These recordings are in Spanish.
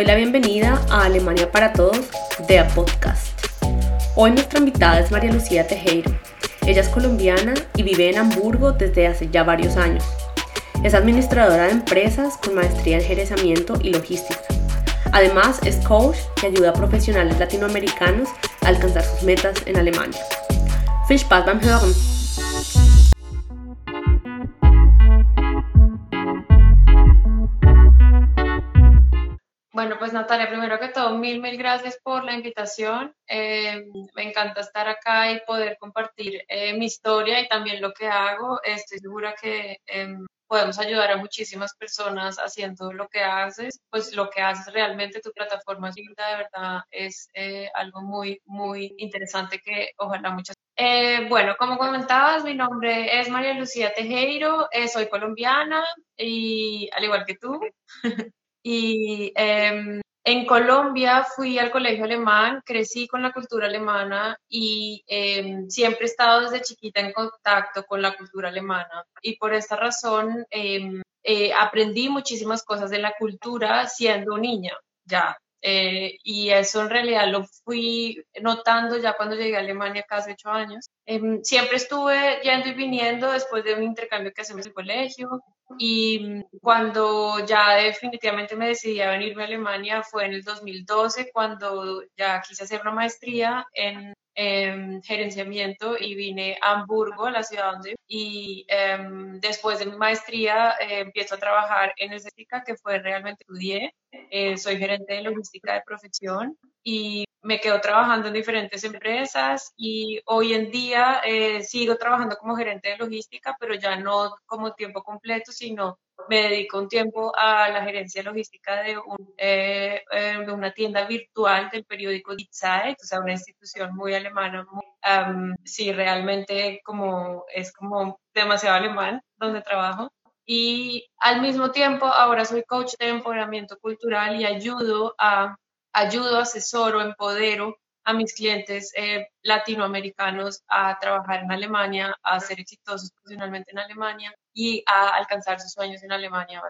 doy la bienvenida a Alemania para Todos, de Podcast. Hoy nuestra invitada es María Lucía Tejero. Ella es colombiana y vive en Hamburgo desde hace ya varios años. Es administradora de empresas con maestría en gerenciamiento y logística. Además, es coach que ayuda a profesionales latinoamericanos a alcanzar sus metas en Alemania. Viel beim Hören! Primero que todo, mil, mil gracias por la invitación. Eh, me encanta estar acá y poder compartir eh, mi historia y también lo que hago. Estoy segura que em, podemos ayudar a muchísimas personas haciendo lo que haces. Pues lo que haces realmente, tu plataforma de verdad es eh, algo muy, muy interesante que ojalá muchas. bueno, como comentabas, mi nombre es María Lucía Tejero, soy colombiana y al igual que tú. Y em, en Colombia fui al colegio alemán, crecí con la cultura alemana y em, siempre he estado desde chiquita en contacto con la cultura alemana. Y por esta razón em, eh, aprendí muchísimas cosas de la cultura siendo niña, ya. Eh, y eso en realidad lo fui notando ya cuando llegué a Alemania casi ocho años. siempre estuve yendo y viniendo después de un intercambio que hacemos en el colegio. Y cuando ya definitivamente me decidí a venirme a Alemania fue en el 2012, cuando ya quise hacer una maestría en, gerenciamiento y vine a Hamburgo, la ciudad donde y em, después de mi maestría eh, empiezo a trabajar en logística, que fue realmente estudié. Eh, soy gerente de logística de profesión y me quedo trabajando en diferentes empresas y hoy en día eh, sigo trabajando como gerente de logística, pero ya no como tiempo completo, sino me dedico un tiempo a la gerencia logística de, eh, eh, de una tienda virtual del periódico Die Zeit, o sea, una institución muy alemana, muy, sí, realmente como es como demasiado alemán donde trabajo. Y al mismo tiempo, ahora soy coach de empoderamiento cultural y ayudo a ayudo, asesoro, empodero a mis clientes eh, latinoamericanos a trabajar en Alemania, a ser exitosos profesionalmente en Alemania y a alcanzar sus sueños en Alemania.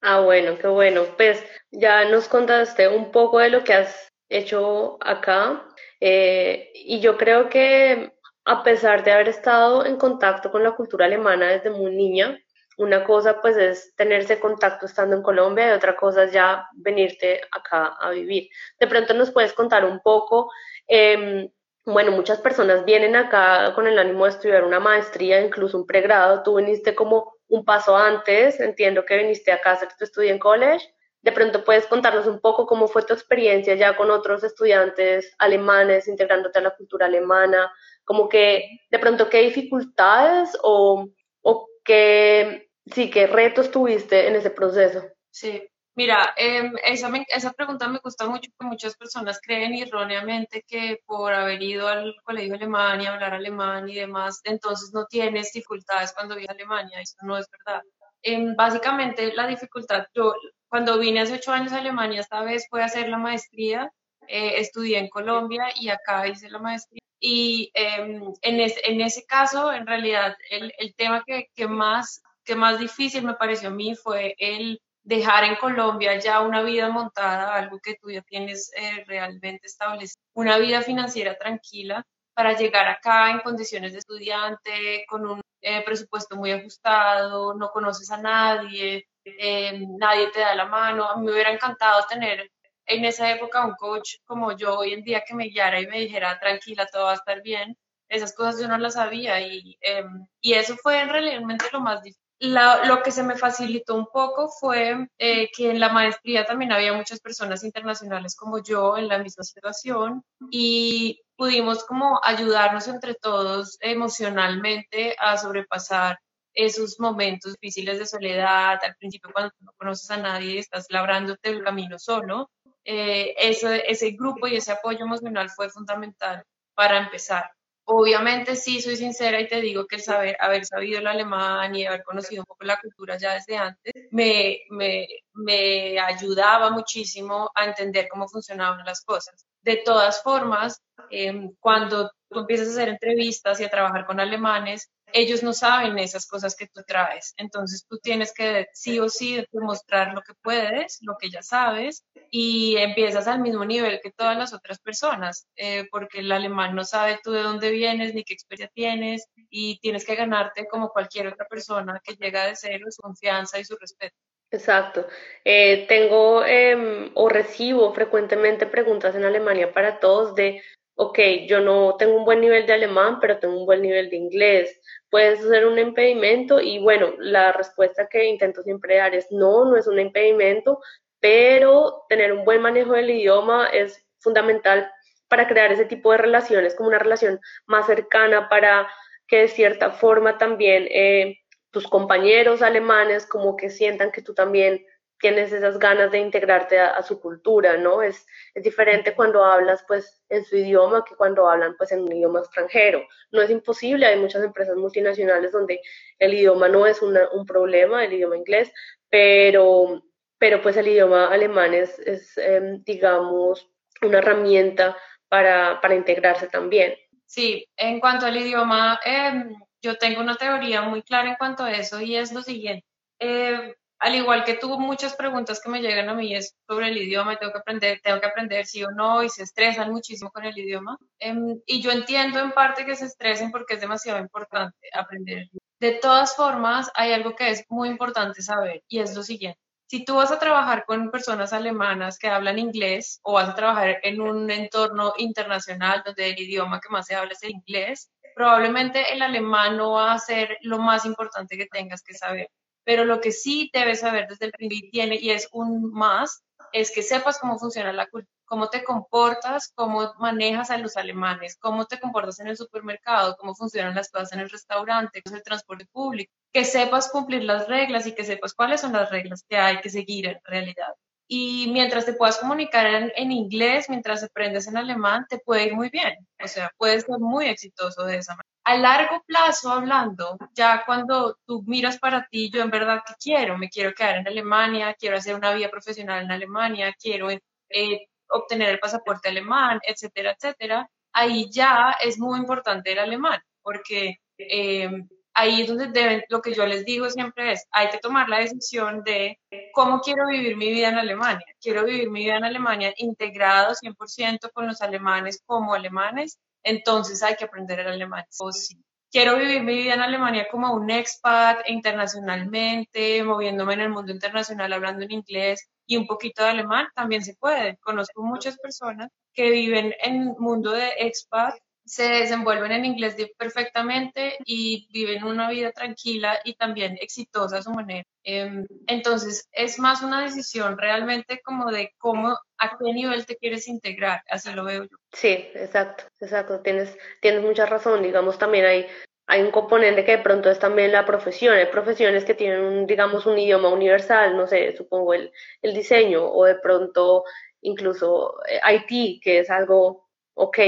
Ah, bueno, qué bueno. Pues ya nos contaste un poco de lo que has hecho acá eh, y yo creo que a pesar de haber estado en contacto con la cultura alemana desde muy niña, una cosa pues es tenerse contacto estando en Colombia y otra cosa es ya venirte acá a vivir. De pronto nos puedes contar un poco, em, bueno, muchas personas vienen acá con el ánimo de estudiar una maestría, incluso un pregrado, tú viniste como un paso antes, entiendo que viniste acá a hacer tu estudio en college. De pronto puedes contarnos un poco cómo fue tu experiencia ya con otros estudiantes alemanes, integrándote a la cultura alemana, como que de pronto qué dificultades o, o qué sí, ¿qué retos tuviste en ese proceso? Sí, mira, em, esa, esa pregunta me gusta mucho porque muchas personas creen erróneamente que por haber ido al colegio alemán y hablar alemán y demás, entonces no tienes dificultades cuando vienes a Alemania. Eso no es verdad. Em, básicamente la dificultad, yo cuando vine hace ocho años a Alemania, esta vez fue a hacer la maestría, eh, estudié en Colombia y acá hice la maestría. Y em, en, en, ese caso, en realidad, el, tema que, más que más difícil me pareció a mí fue el dejar en Colombia ya una vida montada, algo que tú ya tienes eh, realmente establecido, una vida financiera tranquila para llegar acá en condiciones de estudiante, con un eh, presupuesto muy ajustado, no conoces a nadie, eh, nadie te da la mano. A mí me hubiera encantado tener en esa época un coach como yo hoy en día que me guiara y me dijera, tranquila, todo va a estar bien. Esas cosas yo no las sabía y, em, y eso fue realmente lo más difícil lo que se me facilitó un poco fue eh, que en la maestría también había muchas personas internacionales como yo en la misma situación y pudimos como ayudarnos entre todos emocionalmente a sobrepasar esos momentos difíciles de soledad, al principio cuando no conoces a nadie estás labrándote el camino solo, eh, ese, ese grupo y ese apoyo emocional fue fundamental para empezar. Obviamente sí, soy sincera y te digo que el saber, haber sabido el alemán y haber conocido un poco la cultura ya desde antes, me, me, me ayudaba muchísimo a entender cómo funcionaban las cosas. De todas formas, em, cuando tú empiezas a hacer entrevistas y a trabajar con alemanes, ellos no saben esas cosas que tú traes. Entonces tú tienes que sí o sí demostrar lo que puedes, lo que ya sabes, y empiezas al mismo nivel que todas las otras personas, eh, porque el alemán no sabe tú de dónde vienes ni qué experiencia tienes, y tienes que ganarte como cualquier otra persona que llega de cero su confianza y su respeto. Exacto. Eh, tengo em, o recibo frecuentemente preguntas en Alemania para todos de, ok, yo no tengo un buen nivel de alemán, pero tengo un buen nivel de inglés. ¿Puede ser un impedimento? Y bueno, la respuesta que intento siempre dar es no, no es un impedimento, pero tener un buen manejo del idioma es fundamental para crear ese tipo de relaciones, como una relación más cercana, para que de cierta forma también eh, tus compañeros alemanes como que sientan que tú también tienes esas ganas de integrarte a, su cultura, ¿no? Es, es, diferente cuando hablas pues en su idioma que cuando hablan pues en un idioma extranjero. No es imposible, hay muchas empresas multinacionales donde el idioma no es un problema, el idioma inglés, pero, pero pues el idioma alemán es, es em, digamos, una herramienta para, para, integrarse también. Sí, en cuanto al idioma, eh, yo tengo una teoría muy clara en cuanto a eso y es lo siguiente. Eh, al igual que tú, muchas preguntas que me llegan a mí es sobre el idioma, tengo que aprender, tengo que aprender sí o no, y se estresan muchísimo con el idioma. Em, y yo entiendo en parte que se estresen porque es demasiado importante aprender. De todas formas, hay algo que es muy importante saber, y es lo siguiente. Si tú vas a trabajar con personas alemanas que hablan inglés o vas a trabajar en un entorno internacional donde el idioma que más se habla es el inglés, probablemente el alemán no va a ser lo más importante que tengas que saber, pero lo que sí debes saber desde el principio tiene, y es un más, es que sepas cómo funciona la cultura, cómo te comportas, cómo manejas a los alemanes, cómo te comportas en el supermercado, cómo funcionan las cosas en el restaurante, el transporte público, que sepas cumplir las reglas y que sepas cuáles son las reglas que hay que seguir en realidad y mientras te puedas comunicar en, inglés, mientras aprendes en alemán, te puede ir muy bien. O sea, puedes ser muy exitoso de esa manera. A largo plazo, hablando, ya cuando tú miras para ti, yo en verdad que quiero, me quiero quedar en Alemania, quiero hacer una vida profesional en Alemania, quiero eh, obtener el pasaporte alemán, etcétera, etcétera, ahí ya es muy importante el alemán, porque eh, ahí es donde deben, lo que yo les digo siempre es, hay que tomar la decisión de cómo quiero vivir mi vida en Alemania. Quiero vivir mi vida en Alemania integrado 100% con los alemanes como alemanes, entonces hay que aprender el alemán. Si quiero vivir mi vida en Alemania como un expat internacionalmente, moviéndome en el mundo internacional, hablando en inglés y un poquito de alemán, también se puede. Conozco muchas personas que viven en el mundo de expat se desenvuelven en inglés perfectamente y viven una vida tranquila y también exitosa a su manera. Em, entonces, es más una decisión realmente como de cómo, a qué nivel te quieres integrar, así lo veo yo. Sí, exacto, exacto, tienes, tienes mucha razón, digamos, también hay, hay un componente que de pronto es también la profesión, hay profesiones que tienen, digamos, un idioma universal, no sé, supongo el, el diseño o de pronto incluso eh, IT, que es algo, ok,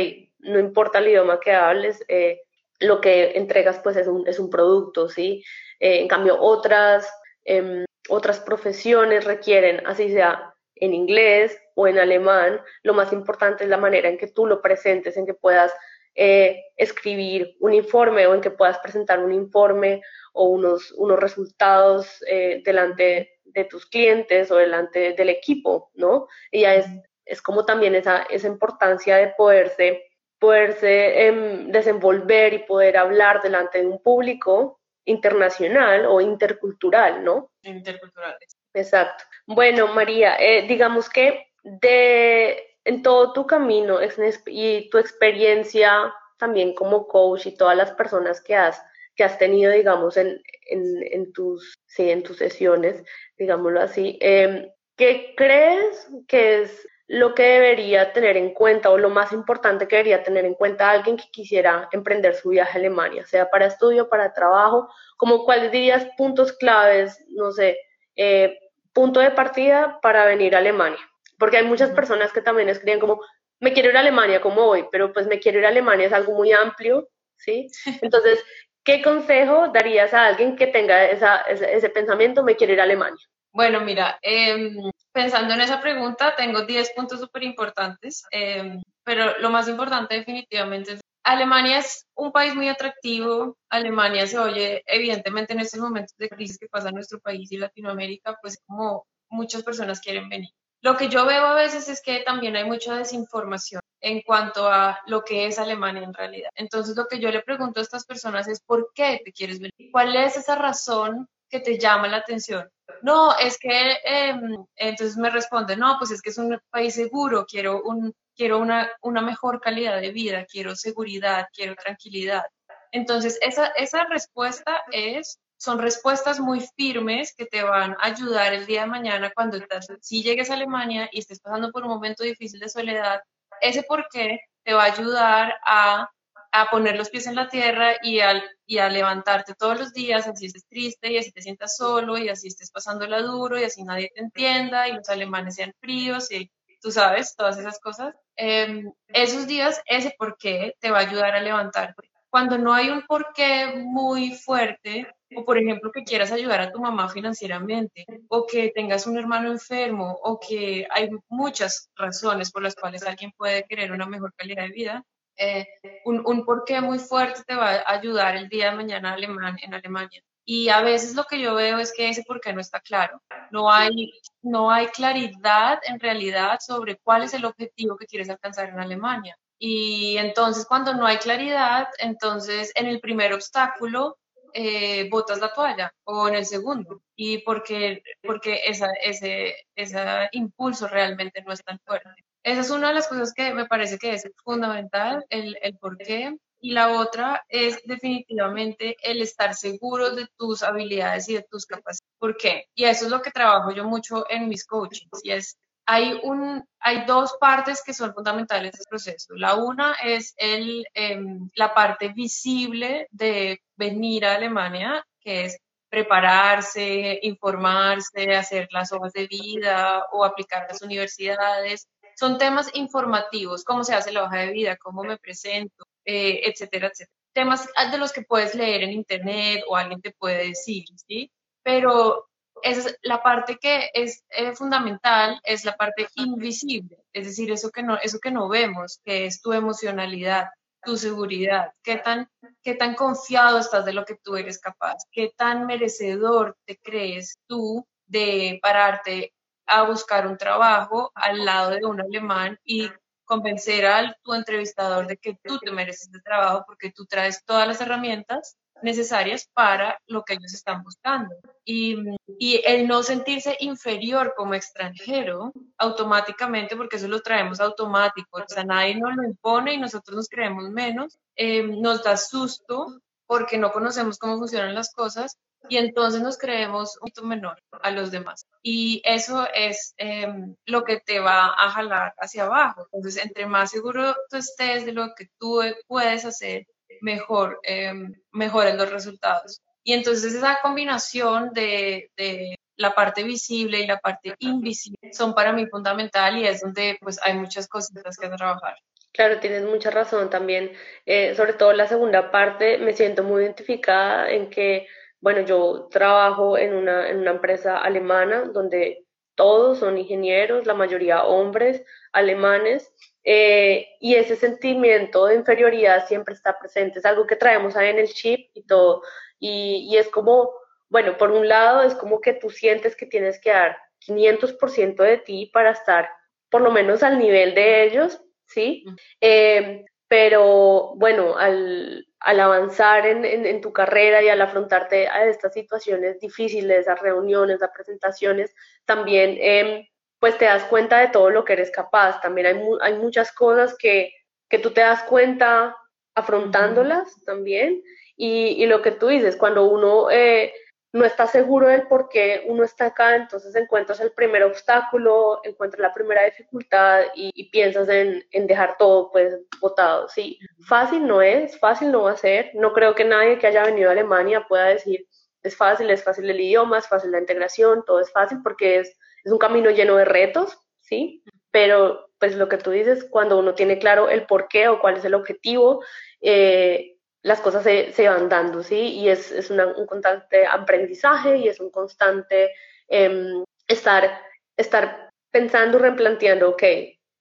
no importa el idioma que hables, eh, lo que entregas pues es un, es un producto, ¿sí? Eh, en cambio, otras, em, otras profesiones requieren, así sea en inglés o en alemán, lo más importante es la manera en que tú lo presentes, en que puedas eh, escribir un informe o en que puedas presentar un informe o unos, unos resultados delante de tus clientes o delante del equipo, ¿no? Y ya es, es como también esa, esa importancia de poderse poderse em, desenvolver y poder hablar delante de un público internacional o intercultural, ¿no? Intercultural. Exacto. Bueno, María, eh, digamos que de en todo tu camino y tu experiencia también como coach y todas las personas que has que has tenido, digamos, en, en, tus, sí, en tus sesiones, digámoslo así, em, ¿qué crees que es lo que debería tener en cuenta o lo más importante que debería tener en cuenta alguien que quisiera emprender su viaje a Alemania, sea para estudio, para trabajo, como cuáles dirías puntos claves, no sé, eh, punto de partida para venir a Alemania? Porque hay muchas personas que también escriben como, me quiero ir a Alemania, como hoy, pero pues me quiero ir a Alemania es algo muy amplio, ¿sí? Entonces, ¿qué consejo darías a alguien que tenga esa, ese, ese pensamiento, me quiero ir a Alemania? Bueno, mira, eh, pensando en esa pregunta, tengo 10 puntos súper importantes, em, pero lo más importante definitivamente es Alemania es un país muy atractivo. Alemania se oye, evidentemente, en estos momentos de crisis que pasa en nuestro país y Latinoamérica, pues como muchas personas quieren venir. Lo que yo veo a veces es que también hay mucha desinformación en cuanto a lo que es Alemania en realidad. Entonces, lo que yo le pregunto a estas personas es, ¿por qué te quieres venir? ¿Cuál es esa razón que te llama la atención? No, es que, em, entonces me responde, no, pues es que es un país seguro, quiero, un, quiero una, una mejor calidad de vida, quiero seguridad, quiero tranquilidad. Entonces, esa, esa respuesta es son respuestas muy firmes que te van a ayudar el día de mañana cuando si llegues a Alemania y estés pasando por un momento difícil de soledad, ese por qué te va a ayudar a, a poner los pies en la tierra y, al, y a levantarte todos los días, así estés triste y así te sientas solo y así estés pasándola duro y así nadie te entienda y los alemanes sean fríos y tú sabes, todas esas cosas. Em, esos días, ese por qué te va a ayudar a levantarte. Cuando no hay un porqué muy fuerte, o por ejemplo que quieras ayudar a tu mamá financieramente, o que tengas un hermano enfermo, o que hay muchas razones por las cuales alguien puede querer una mejor calidad de vida, eh, un, un porqué muy fuerte te va a ayudar el día de mañana en Alemania. Y a veces lo que yo veo es que ese porqué no está claro. No hay, no hay claridad en realidad sobre cuál es el objetivo que quieres alcanzar en Alemania. Y entonces cuando no hay claridad, entonces en el primer obstáculo eh, botas la toalla o en el segundo. Y porque, porque esa, ese, ese impulso realmente no es tan fuerte. Esa es una de las cosas que me parece que es fundamental, el, el por qué. Y la otra es definitivamente el estar seguro de tus habilidades y de tus capacidades. ¿Por qué? Y eso es lo que trabajo yo mucho en mis coachings y es hay, un, hay dos partes que son fundamentales del proceso. La una es el, em, la parte visible de venir a Alemania, que es prepararse, informarse, hacer las hojas de vida o aplicar a las universidades. Son temas informativos, cómo se hace la hoja de vida, cómo me presento, eh, etcétera, etcétera. Temas de los que puedes leer en internet o alguien te puede decir, ¿sí? Pero esa es la parte que es eh, fundamental, es la parte invisible, es decir, eso que, no, eso que no vemos, que es tu emocionalidad, tu seguridad, qué tan, qué tan confiado estás de lo que tú eres capaz, qué tan merecedor te crees tú de pararte a buscar un trabajo al lado de un alemán y convencer a tu entrevistador de que tú te mereces el trabajo porque tú traes todas las herramientas necesarias para lo que ellos están buscando. Y, y, el no sentirse inferior como extranjero, automáticamente, porque eso lo traemos automático, o sea, nadie nos lo impone y nosotros nos creemos menos, eh, nos da susto porque no conocemos cómo funcionan las cosas y entonces nos creemos un poquito menor a los demás. Y eso es em, lo que te va a jalar hacia abajo. Entonces, entre más seguro tú estés de lo que tú puedes hacer, mejor, eh, mejoren los resultados. Y entonces esa combinación de, de, la parte visible y la parte invisible son para mí fundamental y es donde pues hay muchas cositas que trabajar. Claro, tienes mucha razón también. Eh, sobre todo la segunda parte, me siento muy identificada en que, bueno, yo trabajo en una, en una empresa alemana donde todos son ingenieros, la mayoría hombres alemanes, eh, y ese sentimiento de inferioridad siempre está presente, es algo que traemos ahí en el chip y todo. Y, y es como, bueno, por un lado es como que tú sientes que tienes que dar 500% de ti para estar por lo menos al nivel de ellos, ¿sí? Eh, pero bueno, al, al avanzar en, en, en, tu carrera y al afrontarte a estas situaciones difíciles, a reuniones, a presentaciones, también eh, pues te das cuenta de todo lo que eres capaz. También hay, hay muchas cosas que, que tú te das cuenta afrontándolas también. Y, y, lo que tú dices, cuando uno eh, no está seguro del por qué uno está acá, entonces encuentras el primer obstáculo, encuentras la primera dificultad y, piensas en, en, dejar todo pues botado. Sí, fácil no es, fácil no va a ser. No creo que nadie que haya venido a Alemania pueda decir es fácil, es fácil el idioma, es fácil la integración, todo es fácil porque es es un camino lleno de retos, ¿sí? Pero pues lo que tú dices, cuando uno tiene claro el por qué o cuál es el objetivo, eh, las cosas se, se, van dando, ¿sí? Y es, es una, un constante aprendizaje y es un constante eh, estar, estar pensando, replanteando, ok,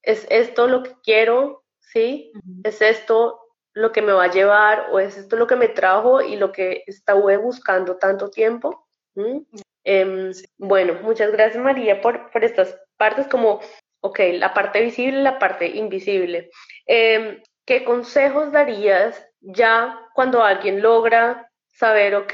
¿es esto lo que quiero? ¿Sí? Uh -huh. ¿Es esto lo que me va a llevar o es esto lo que me trajo y lo que estuve buscando tanto tiempo. Em, bueno, muchas gracias María por, por, estas partes como, ok, la parte visible y la parte invisible. Em, ¿Qué consejos darías ya cuando alguien logra saber, ok,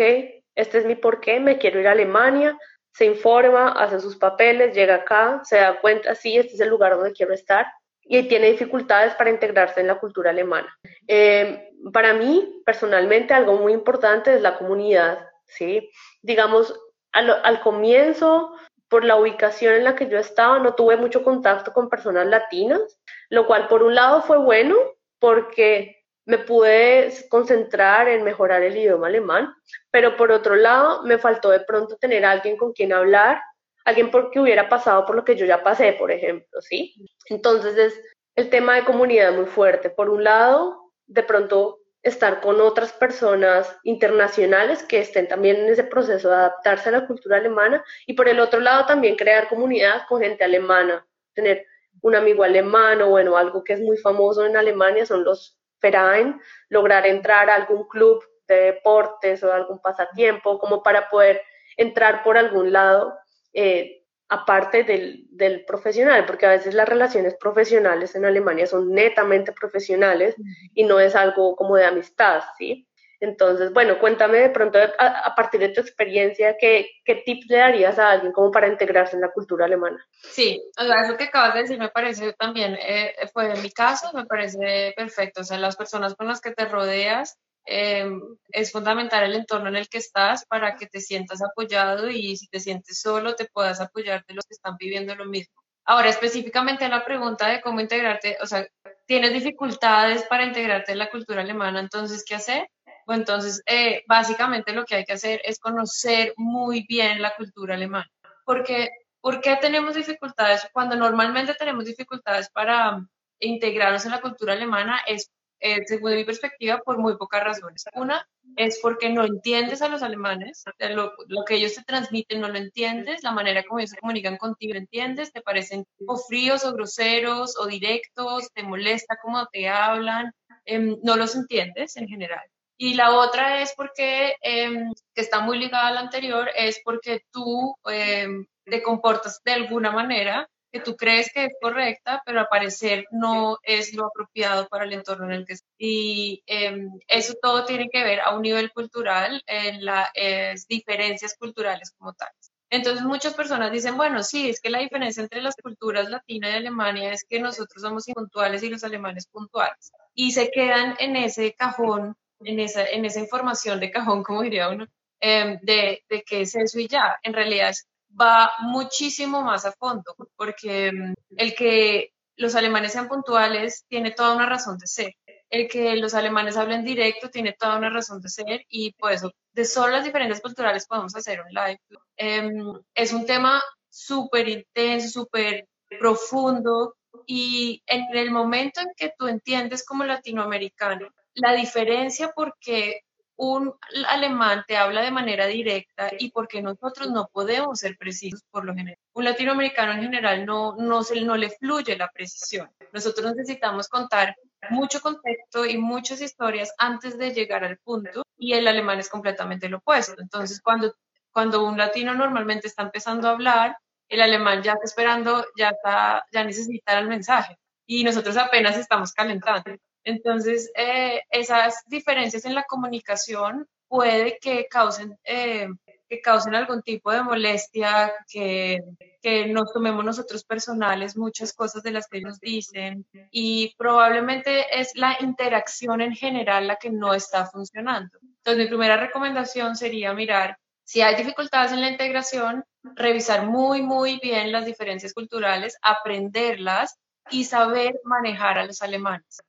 este es mi porqué, me quiero ir a Alemania, se informa, hace sus papeles, llega acá, se da cuenta, sí, este es el lugar donde quiero estar y tiene dificultades para integrarse en la cultura alemana. Eh, para mí, personalmente, algo muy importante es la comunidad, ¿sí? Digamos, al, comienzo, por la ubicación en la que yo estaba, no tuve mucho contacto con personas latinas, lo cual por un lado fue bueno porque me pude concentrar en mejorar el idioma alemán, pero por otro lado me faltó de pronto tener alguien con quien hablar, alguien porque hubiera pasado por lo que yo ya pasé, por ejemplo, ¿sí? Entonces es el tema de comunidad muy fuerte. Por un lado, de pronto estar con otras personas internacionales que estén también en ese proceso de adaptarse a la cultura alemana y por el otro lado también crear comunidad con gente alemana, tener un amigo alemán o bueno, algo que es muy famoso en Alemania son los Verein, lograr entrar a algún club de deportes o algún pasatiempo, como para poder entrar por algún lado, eh, aparte del, del, profesional, porque a veces las relaciones profesionales en Alemania son netamente profesionales y no es algo como de amistad, ¿sí? Entonces, bueno, cuéntame de pronto, a, partir de tu experiencia, ¿qué, ¿qué, tips le darías a alguien como para integrarse en la cultura alemana? Sí, o sea, eso que acabas de decir me parece también, eh, fue en mi caso, me parece perfecto. O sea, las personas con las que te rodeas, eh, es fundamental el entorno en el que estás para que te sientas apoyado y si te sientes solo, te puedas apoyar de los que están viviendo lo mismo. Ahora, específicamente la pregunta de cómo integrarte, o sea, tienes dificultades para integrarte en la cultura alemana, entonces, ¿qué hacer? Entonces, eh, básicamente lo que hay que hacer es conocer muy bien la cultura alemana. Porque, ¿Por qué tenemos dificultades? Cuando normalmente tenemos dificultades para integrarnos en la cultura alemana es, eh, según mi perspectiva, por muy pocas razones. Una es porque no entiendes a los alemanes, lo, lo, que ellos te transmiten no lo entiendes, la manera como ellos se comunican contigo lo entiendes, te parecen o fríos o groseros o directos, te molesta cómo te hablan, eh, no los entiendes en general. Y la otra es porque, em, que está muy ligada a la anterior, es porque tú em, te comportas de alguna manera que tú crees que es correcta, pero al parecer no es lo apropiado para el entorno en el que estás. Y em, eso todo tiene que ver a un nivel cultural, en las diferencias culturales como tales. Entonces muchas personas dicen, bueno, sí, es que la diferencia entre las culturas latina y Alemania es que nosotros somos impuntuales y los alemanes puntuales. Y se quedan en ese cajón en esa, en esa información de cajón, como diría uno, em, de, de qué es eso y ya. En realidad va muchísimo más a fondo, porque em, el que los alemanes sean puntuales tiene toda una razón de ser. El que los alemanes hablen directo tiene toda una razón de ser y por eso de solo las diferencias culturales podemos hacer un live. Em, es un tema súper intenso, súper profundo y en el momento en que tú entiendes como latinoamericano la diferencia porque un alemán te habla de manera directa y porque nosotros no podemos ser precisos por lo general. Un latinoamericano en general no, no, se, no le fluye la precisión. Nosotros necesitamos contar mucho contexto y muchas historias antes de llegar al punto y el alemán es completamente lo opuesto. Entonces, cuando, cuando un latino normalmente está empezando a hablar, el alemán ya está esperando, ya, está, ya necesita el mensaje y nosotros apenas estamos calentando. Entonces, eh, esas diferencias en la comunicación puede que causen, eh, que causen algún tipo de molestia, que, que nos tomemos nosotros personales muchas cosas de las que ellos dicen y probablemente es la interacción en general la que no está funcionando. Entonces, mi primera recomendación sería mirar si hay dificultades en la integración, revisar muy, muy bien las diferencias culturales, aprenderlas y saber manejar a los alemanes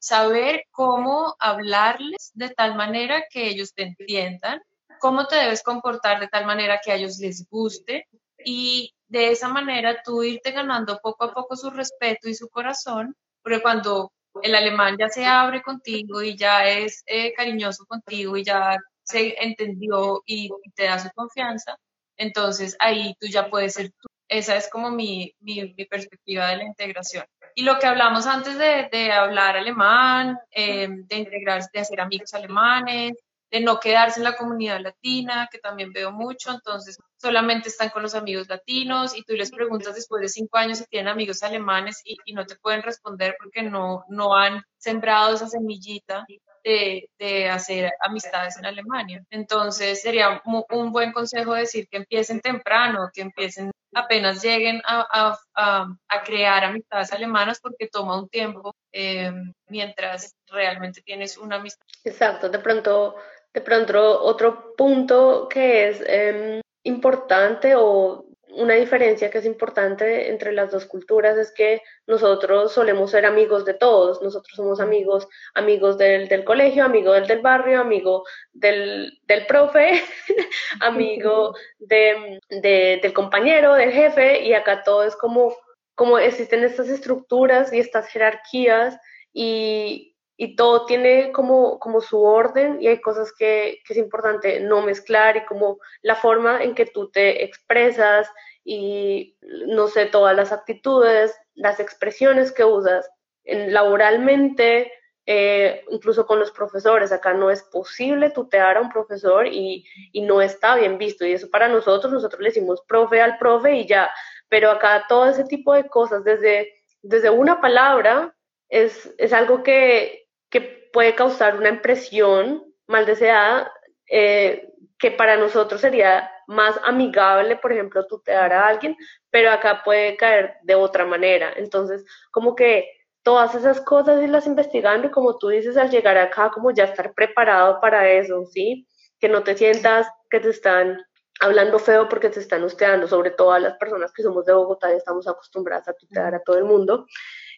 saber cómo hablarles de tal manera que ellos te entiendan, cómo te debes comportar de tal manera que a ellos les guste y de esa manera tú irte ganando poco a poco su respeto y su corazón, porque cuando el alemán ya se abre contigo y ya es eh, cariñoso contigo y ya se entendió y, te da su confianza, entonces ahí tú ya puedes ser tú. Esa es como mi, mi, mi perspectiva de la integración. Y lo que hablamos antes de, hablar alemán, eh, de integrarse, de hacer amigos alemanes, de no quedarse en la comunidad latina, que también veo mucho, entonces solamente están con los amigos latinos y tú les preguntas después de cinco años si tienen amigos alemanes y, y no te pueden responder porque no, no han sembrado esa semillita de, de, hacer amistades en Alemania. Entonces sería un buen consejo decir que empiecen temprano, que empiecen apenas lleguen a, a, a, crear amistades alemanas porque toma un tiempo eh, mientras realmente tienes una amistad. Exacto, de pronto de pronto, otro punto que es eh, importante o una diferencia que es importante entre las dos culturas es que nosotros solemos ser amigos de todos, nosotros somos amigos, amigos del, del colegio, amigo del, del barrio, amigo del, del profe, amigo de, de, del compañero, del jefe, y acá todo es como, como existen estas estructuras y estas jerarquías y, y todo tiene como, como su orden y hay cosas que, que, es importante no mezclar y como la forma en que tú te expresas y no sé, todas las actitudes, las expresiones que usas en, laboralmente, eh, incluso con los profesores. Acá no es posible tutear a un profesor y, y no está bien visto y eso para nosotros, nosotros le decimos profe al profe y ya, pero acá todo ese tipo de cosas, desde, desde una palabra, es, es algo que, que puede causar una impresión mal deseada eh, que para nosotros sería más amigable, por ejemplo, tutear a alguien, pero acá puede caer de otra manera. Entonces, como que todas esas cosas las investigando y como tú dices, al llegar acá, como ya estar preparado para eso, ¿sí? Que no te sientas que te están hablando feo porque te están hosteando, sobre todo a las personas que somos de Bogotá y estamos acostumbradas a tutear a todo el mundo.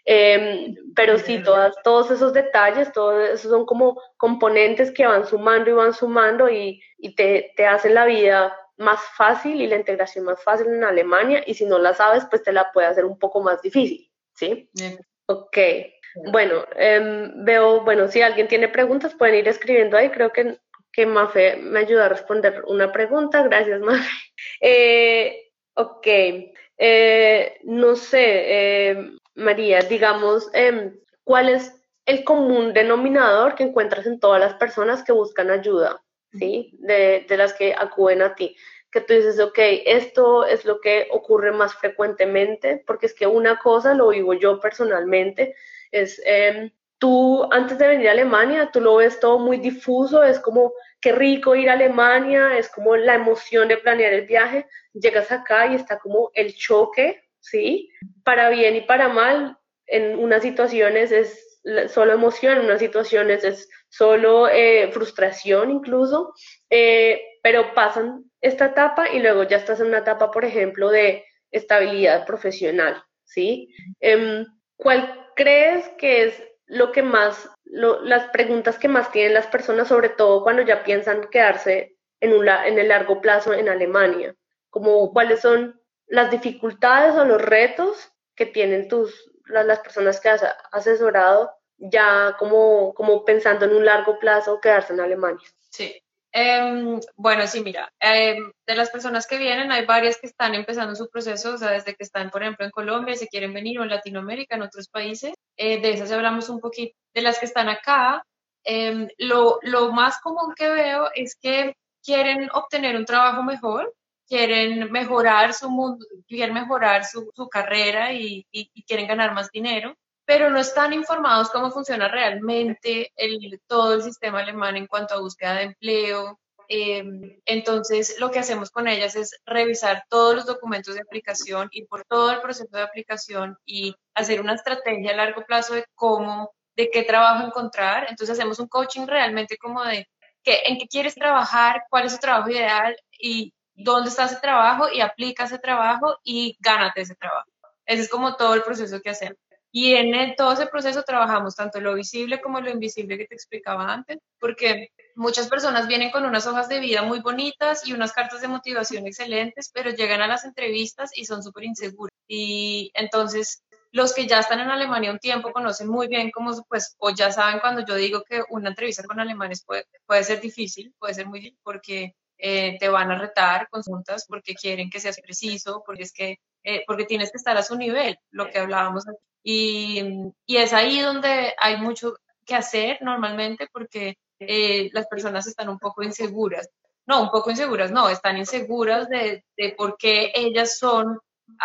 Eh, pero sí, todas, todos esos detalles, todos esos son como componentes que van sumando y van sumando y, y te, te, hacen la vida más fácil y la integración más fácil en Alemania y si no la sabes, pues te la puede hacer un poco más difícil, ¿sí? Bien. Ok. Bueno, eh, veo, bueno, si alguien tiene preguntas pueden ir escribiendo ahí, creo que, que Mafe me ayuda a responder una pregunta, gracias Mafe. Eh, ok, eh, no sé, eh, María, digamos, eh, ¿cuál es el común denominador que encuentras en todas las personas que buscan ayuda, ¿sí? De, de, las que acuden a ti. Que tú dices, ok, esto es lo que ocurre más frecuentemente, porque es que una cosa, lo vivo yo personalmente, es eh, tú antes de venir a Alemania, tú lo ves todo muy difuso, es como qué rico ir a Alemania, es como la emoción de planear el viaje, llegas acá y está como el choque ¿sí? Para bien y para mal, en unas situaciones es solo emoción, en unas situaciones es solo eh, frustración incluso, eh, pero pasan esta etapa y luego ya estás en una etapa, por ejemplo, de estabilidad profesional, ¿sí? Eh, ¿Cuál crees que es lo que más, las preguntas que más tienen las personas, sobre todo cuando ya piensan quedarse en, un, en el largo plazo en Alemania? Como cuáles son las dificultades o los retos que tienen tus, las, personas que has asesorado ya como, como pensando en un largo plazo quedarse en Alemania. Sí. Eh, bueno, sí, mira, eh, de las personas que vienen, hay varias que están empezando su proceso, o sea, desde que están, por ejemplo, en Colombia se quieren venir o en Latinoamérica, en otros países, eh, de esas hablamos un poquito. De las que están acá, em, lo, lo más común que veo es que quieren obtener un trabajo mejor, quieren mejorar su mundo, quieren mejorar su, su carrera y, y, y, quieren ganar más dinero, pero no están informados cómo funciona realmente el, todo el sistema alemán en cuanto a búsqueda de empleo. Eh, entonces, lo que hacemos con ellas es revisar todos los documentos de aplicación, ir por todo el proceso de aplicación y hacer una estrategia a largo plazo de cómo, de qué trabajo encontrar. Entonces, hacemos un coaching realmente como de que, en qué quieres trabajar, cuál es tu trabajo ideal y, dónde está ese trabajo y aplica ese trabajo y gánate ese trabajo. Ese es como todo el proceso que hacemos. Y en todo ese proceso trabajamos tanto lo visible como lo invisible que te explicaba antes, porque muchas personas vienen con unas hojas de vida muy bonitas y unas cartas de motivación excelentes, pero llegan a las entrevistas y son súper inseguros. Y entonces los que ya están en Alemania un tiempo conocen muy bien cómo, pues, o ya saben cuando yo digo que una entrevista con alemanes puede, puede ser difícil, puede ser muy difícil, porque eh, te van a retar consultas porque quieren que seas preciso, porque es que eh, porque tienes que estar a su nivel, lo que hablábamos. Y, y es ahí donde hay mucho que hacer normalmente porque eh, las personas están un poco inseguras. No, un poco inseguras, no, están inseguras de, de por qué ellas son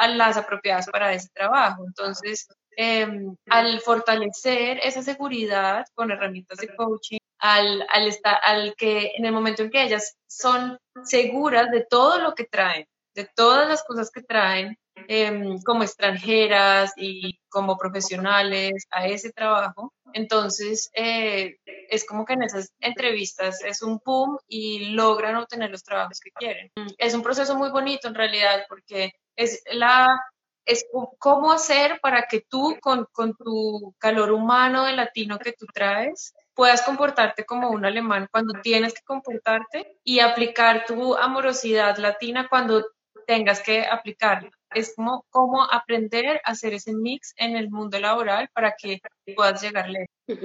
las apropiadas para ese trabajo. Entonces, em, al fortalecer esa seguridad con herramientas de coaching, al, al, estar, al que en el momento en que ellas son seguras de todo lo que traen, de todas las cosas que traen em, como extranjeras y como profesionales a ese trabajo, entonces eh, es como que en esas entrevistas es un boom y logran obtener los trabajos que quieren. Es un proceso muy bonito en realidad porque es la es cómo hacer para que tú con, con tu calor humano de latino que tú traes puedas comportarte como un alemán cuando tienes que comportarte y aplicar tu amorosidad latina cuando tengas que aplicarla. Es como cómo aprender a hacer ese mix en el mundo laboral para que puedas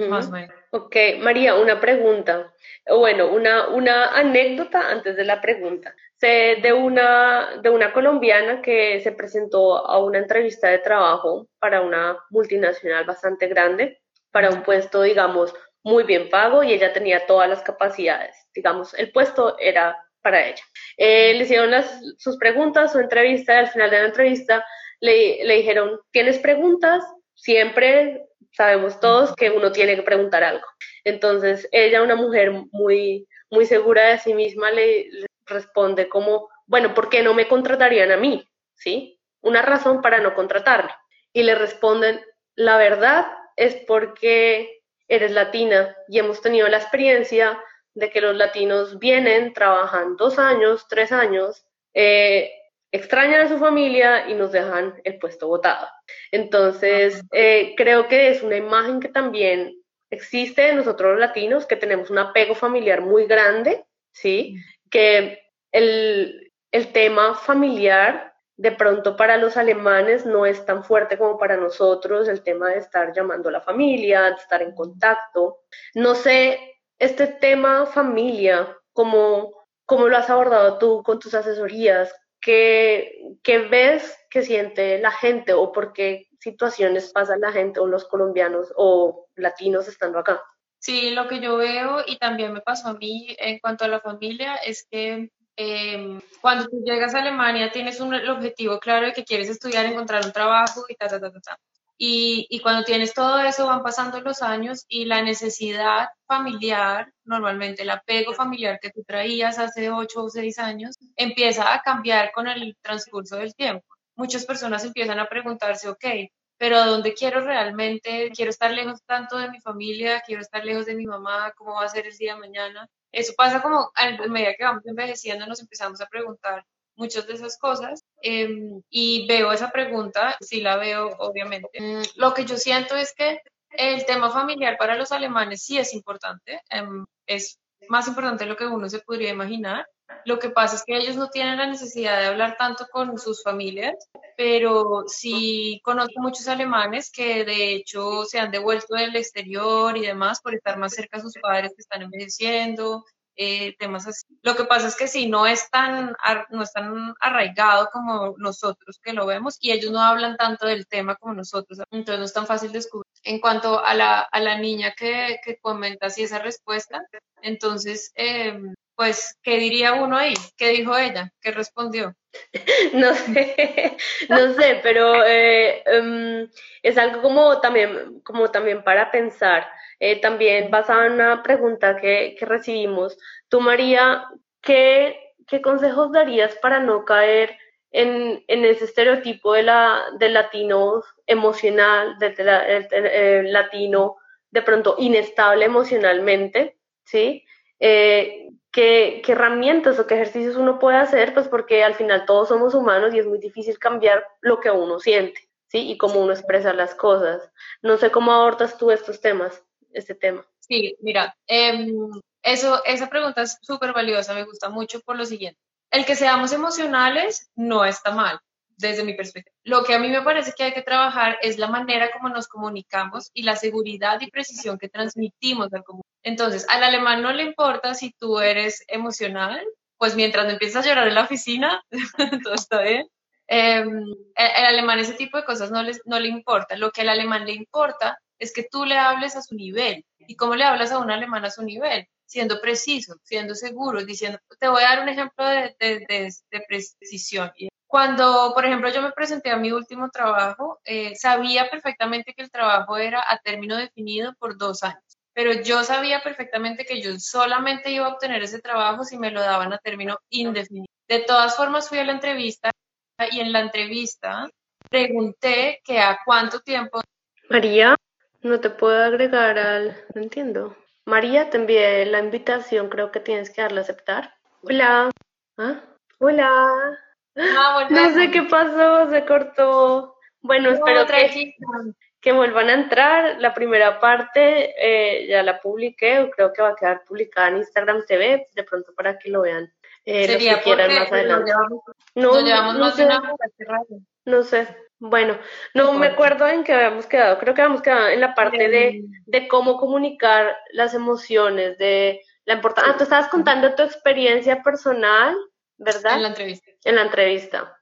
más o menos. Ok, María, una pregunta. Bueno, una, una anécdota antes de la pregunta. Sé de una, de una colombiana que se presentó a una entrevista de trabajo para una multinacional bastante grande, para un puesto, digamos, muy bien pago y ella tenía todas las capacidades. Digamos, el puesto era para ella. Eh, le hicieron las, sus preguntas, su entrevista, y al final de la entrevista le, le dijeron, ¿tienes preguntas? Siempre sabemos todos que uno tiene que preguntar algo. Entonces, ella, una mujer muy, muy segura de sí misma, le, responde como, bueno, ¿por qué no me contratarían a mí? ¿Sí? Una razón para no contratarme. Y le responden, la verdad es porque eres latina y hemos tenido la experiencia de que los latinos vienen, trabajan dos años, tres años, eh, extrañan a su familia y nos dejan el puesto votado. Entonces, eh, creo que es una imagen que también existe en nosotros los latinos, que tenemos un apego familiar muy grande, ¿sí? Que el, el tema familiar de pronto para los alemanes no es tan fuerte como para nosotros el tema de estar llamando a la familia, de estar en contacto. No sé, este tema familia, ¿cómo, cómo lo has abordado tú con tus asesorías? ¿Qué, ¿Qué ves que siente la gente o por qué situaciones pasa la gente o los colombianos o latinos estando acá? Sí, lo que yo veo y también me pasó a mí en cuanto a la familia es que Em, cuando tú llegas a Alemania tienes un el objetivo claro de que quieres estudiar, encontrar un trabajo y ta, ta, ta, ta, ta. Y, cuando tienes todo eso van pasando los años y la necesidad familiar, normalmente el apego familiar que tú traías hace 8 o 6 años, empieza a cambiar con el transcurso del tiempo. Muchas personas empiezan a preguntarse, ok, pero ¿a dónde quiero realmente? Quiero estar lejos tanto de mi familia, quiero estar lejos de mi mamá, ¿cómo va a ser el día de mañana? Eso pasa como a medida que vamos envejeciendo nos empezamos a preguntar muchas de esas cosas em, y veo esa pregunta, sí la veo obviamente. Mm, lo que yo siento es que el tema familiar para los alemanes sí es importante, em, es más importante de lo que uno se podría imaginar. Lo que pasa es que ellos no tienen la necesidad de hablar tanto con sus familias, pero sí conozco muchos alemanes que de hecho se han devuelto del exterior y demás por estar más cerca de sus padres que están envejeciendo, eh, temas así. Lo que pasa es que sí, no es tan, no es tan arraigado como nosotros que lo vemos y ellos no hablan tanto del tema como nosotros, entonces no es tan fácil descubrir. En cuanto a la, a la niña que, que comenta así esa respuesta, entonces, eh, pues, ¿qué diría uno ahí? ¿Qué dijo ella? ¿Qué respondió? No sé, no sé, pero eh, um, es algo como también, como también para pensar. Eh, también basado en una pregunta que, que recibimos. Tú, María, ¿qué, ¿qué, consejos darías para no caer en, en ese estereotipo de la, del latino emocional, del de latino de pronto inestable emocionalmente? ¿Sí? Eh, ¿qué, ¿qué, herramientas o qué ejercicios uno puede hacer, pues porque al final todos somos humanos y es muy difícil cambiar lo que uno siente, ¿sí? Y cómo uno expresa las cosas. No sé cómo abordas tú estos temas, este tema. Sí, mira, eh, eso, esa pregunta es súper valiosa, me gusta mucho por lo siguiente. El que seamos emocionales no está mal, desde mi perspectiva. Lo que a mí me parece que hay que trabajar es la manera como nos comunicamos y la seguridad y precisión que transmitimos al. Entonces, al alemán no le importa si tú eres emocional, pues mientras no empiezas a llorar en la oficina, todo está bien. em, el, alemán ese tipo de cosas no, les, no le importa. Lo que al alemán le importa es que tú le hables a su nivel. ¿Y cómo le hablas a un alemán a su nivel? Siendo preciso, siendo seguro, diciendo, te voy a dar un ejemplo de, de, de, precisión. Cuando, por ejemplo, yo me presenté a mi último trabajo, eh, sabía perfectamente que el trabajo era a término definido por dos años pero yo sabía perfectamente que yo solamente iba a obtener ese trabajo si me lo daban a término indefinido. De todas formas, fui a la entrevista y en la entrevista pregunté que a cuánto tiempo. María, no te puedo agregar al. No entiendo. María, te envié la invitación, creo que tienes que darle a aceptar. Hola. ¿Ah? Hola. Ah, no sé qué pasó, se cortó. Bueno, espero que que vuelvan a entrar. La primera parte eh, ya la publiqué, creo que va a quedar publicada en Instagram TV, de pronto para que lo vean. Eh, Sería los que quieran más adelante. no, no sé. no sé. Bueno, no me acuerdo en qué habíamos quedado. Creo que habíamos quedado en la parte de, de cómo comunicar las emociones, de la importancia. Ah, tú estabas contando tu experiencia personal, ¿verdad? En la entrevista. En la entrevista.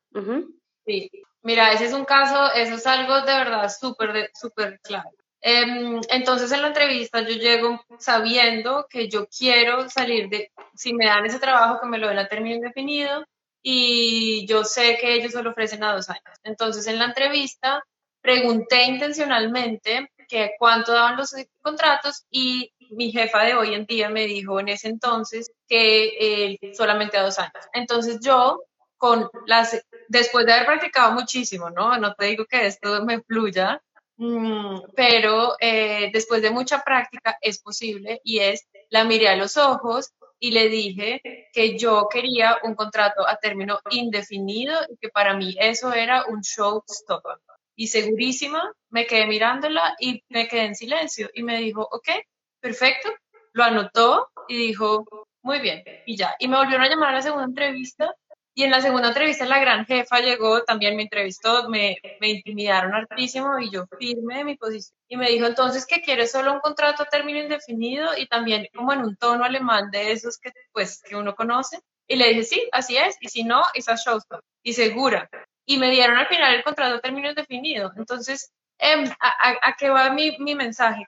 Sí. Mira, ese es un caso, eso es algo de verdad súper, súper claro. Em, entonces en la entrevista yo llego sabiendo que yo quiero salir de, si me dan ese trabajo, que me lo den a término indefinido y yo sé que ellos se lo ofrecen a dos años. Entonces en la entrevista pregunté intencionalmente que cuánto daban los contratos y mi jefa de hoy en día me dijo en ese entonces que eh, solamente a dos años. Entonces yo con las, después de haber practicado muchísimo, ¿no? No te digo que esto me fluya, mm, pero eh, después de mucha práctica es posible y es, la miré a los ojos y le dije que yo quería un contrato a término indefinido y que para mí eso era un showstopper. Y segurísima, me quedé mirándola y me quedé en silencio y me dijo, ok, perfecto, lo anotó y dijo, muy bien, y ya. Y me volvieron a llamar a la segunda entrevista y en la segunda entrevista la gran jefa llegó, también me entrevistó, me, me intimidaron hartísimo y yo firme de mi posición. Y me dijo entonces que quiere solo un contrato a término indefinido y también como en un tono alemán de esos que, pues, que uno conoce. Y le dije, sí, así es. Y si no, esa showstop. Y segura. Y me dieron al final el contrato a término indefinido. Entonces, em, a, a, qué va mi, mi, mensaje?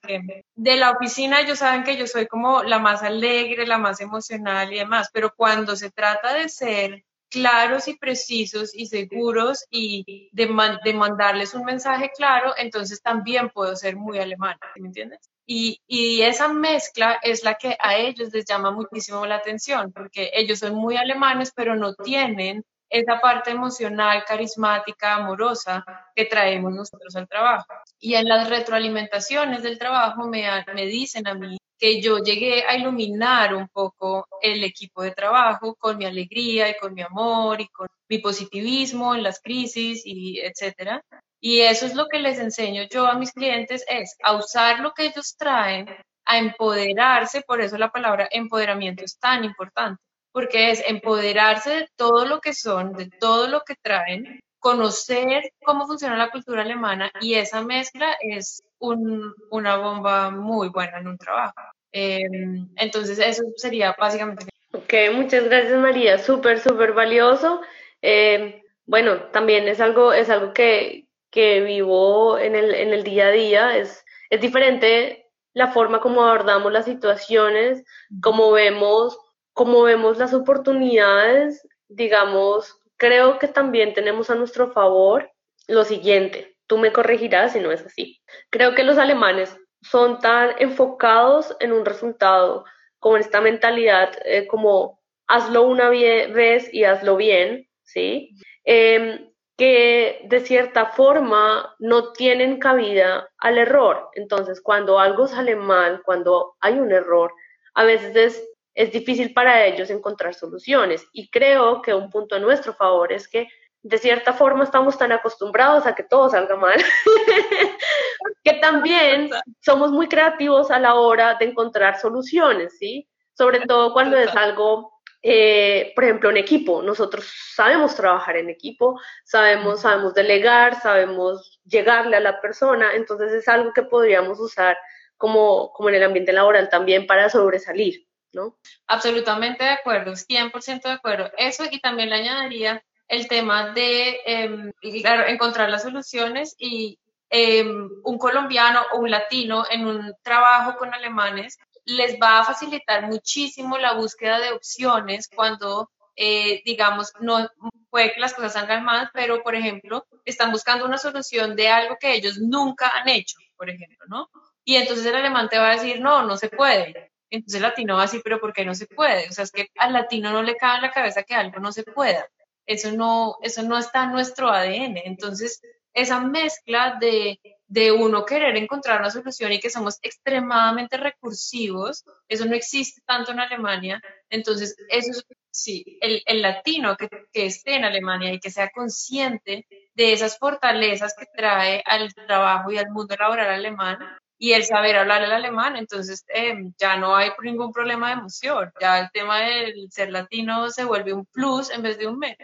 De la oficina ellos saben que yo soy como la más alegre, la más emocional y demás, pero cuando se trata de ser claros y precisos y seguros y de, mandarles un mensaje claro, entonces también puedo ser muy alemán, ¿me entiendes? Y, esa mezcla es la que a ellos les llama muchísimo la atención, porque ellos son muy alemanes, pero no tienen esa parte emocional, carismática, amorosa que traemos nosotros al trabajo. Y en las retroalimentaciones del trabajo me dicen a mí que yo llegué a iluminar un poco el equipo de trabajo con mi alegría y con mi amor y con mi positivismo en las crisis y etcétera. Y eso es lo que les enseño yo a mis clientes es a usar lo que ellos traen, a empoderarse, por eso la palabra empoderamiento es tan importante, porque es empoderarse de todo lo que son, de todo lo que traen, conocer cómo funciona la cultura alemana y esa mezcla es una bomba muy buena en un trabajo. Em, entonces, eso sería básicamente. Ok, muchas gracias María, súper, súper valioso. Em, bueno, también es algo, es algo que, que vivo en el, en el día a día, es, es diferente la forma como abordamos las situaciones, como vemos, como vemos las oportunidades, digamos, creo que también tenemos a nuestro favor lo siguiente, tú me corregirás si no es así. Creo que los alemanes son tan enfocados en un resultado, como en esta mentalidad, eh, como hazlo una vez y hazlo bien, ¿sí? Em, que de cierta forma no tienen cabida al error. Entonces, cuando algo sale mal, cuando hay un error, a veces es, es difícil para ellos encontrar soluciones. Y creo que un punto a nuestro favor es que de cierta forma estamos tan acostumbrados a que todo salga mal, que también somos muy creativos a la hora de encontrar soluciones, ¿sí? Sobre todo cuando es algo, eh, por ejemplo, en equipo. Nosotros sabemos trabajar en equipo, sabemos, sabemos delegar, sabemos llegarle a la persona, entonces es algo que podríamos usar como, como en el ambiente laboral también para sobresalir, ¿no? Absolutamente de acuerdo, 100% de acuerdo. Eso y también le añadiría el tema de em, encontrar las soluciones y em, un colombiano o un latino en un trabajo con alemanes les va a facilitar muchísimo la búsqueda de opciones cuando, eh, digamos, no puede que las cosas salgan mal, pero, por ejemplo, están buscando una solución de algo que ellos nunca han hecho, por ejemplo, ¿no? Y entonces el alemán te va a decir, no, no se puede. Entonces el latino va a pero ¿por qué no se puede? O sea, es que al latino no le cabe en la cabeza que algo no se pueda. Eso no, eso no está en nuestro ADN. Entonces, esa mezcla de, de uno querer encontrar una solución y que somos extremadamente recursivos, eso no existe tanto en Alemania. Entonces, eso es, sí, el, el latino que, que, esté en Alemania y que sea consciente de esas fortalezas que trae al trabajo y al mundo laboral alemán y el saber hablar el alemán, entonces eh, ya no hay ningún problema de emoción, ya el tema del ser latino se vuelve un plus en vez de un menos.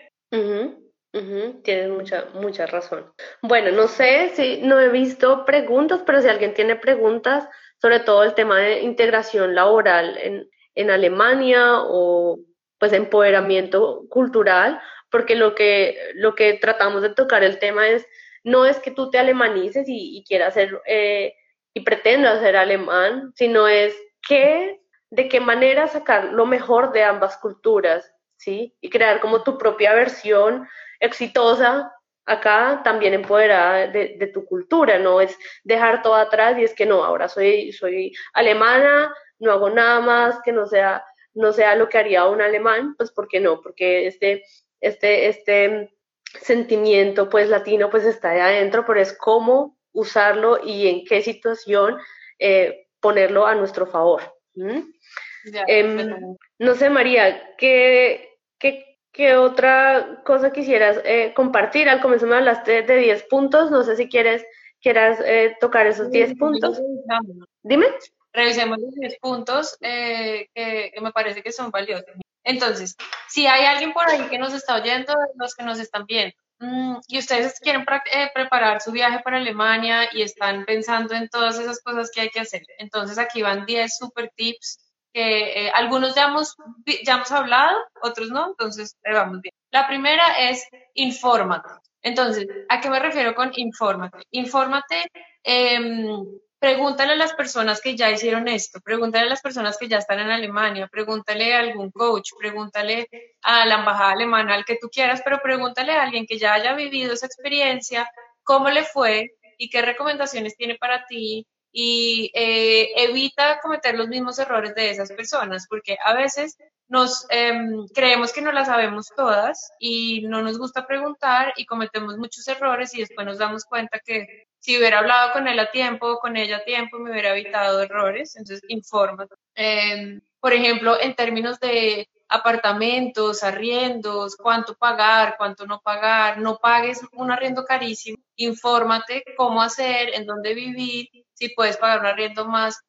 Tienes mucha, mucha razón. Bueno, no sé si no he visto preguntas, pero si alguien tiene preguntas sobre todo el tema de integración laboral en, en Alemania o pues empoderamiento cultural, porque lo que, lo que tratamos de tocar el tema es, no es que tú te alemanices y, quieras ser eh, y pretendas ser alemán, sino es que, de qué manera sacar lo mejor de ambas culturas, ¿sí? Y crear como tu propia versión exitosa acá también empoderada de, tu cultura, no es dejar todo atrás y es que no, ahora soy, soy alemana, no hago nada más que no sea, no sea lo que haría un alemán, pues ¿por qué no? Porque este, este, este sentimiento pues latino pues está ahí adentro, pero es cómo usarlo y en qué situación eh, ponerlo a nuestro favor. Em, no sé, María, ¿qué, qué, ¿Qué otra cosa quisieras eh, compartir? Al comienzo me hablaste de 10 puntos, no sé si quieres quieras eh, tocar esos 10 puntos. Dime. Revisemos los 10 puntos eh, que, me parece que son valiosos. Entonces, si hay alguien por ahí que nos está oyendo, los que nos están viendo, y ustedes quieren preparar su viaje para Alemania y están pensando en todas esas cosas que hay que hacer, entonces aquí van 10 super tips que eh, algunos ya hemos, ya hemos hablado, otros no, entonces eh, vamos bien. La primera es infórmate. Entonces, ¿a qué me refiero con infórmate? Infórmate, em, pregúntale a las personas que ya hicieron esto, pregúntale a las personas que ya están en Alemania, pregúntale a algún coach, pregúntale a la embajada alemana, al que tú quieras, pero pregúntale a alguien que ya haya vivido esa experiencia, cómo le fue y qué recomendaciones tiene para ti, y eh, evita cometer los mismos errores de esas personas, porque a veces nos em, creemos que no las sabemos todas y no nos gusta preguntar y cometemos muchos errores y después nos damos cuenta que si hubiera hablado con él a tiempo o con ella a tiempo me hubiera evitado errores, entonces informa. Em, por ejemplo, en términos de apartamentos, arriendos, cuánto pagar, cuánto no pagar, no pagues un arriendo carísimo, infórmate cómo hacer, en dónde vivir, si puedes pagar un arriendo más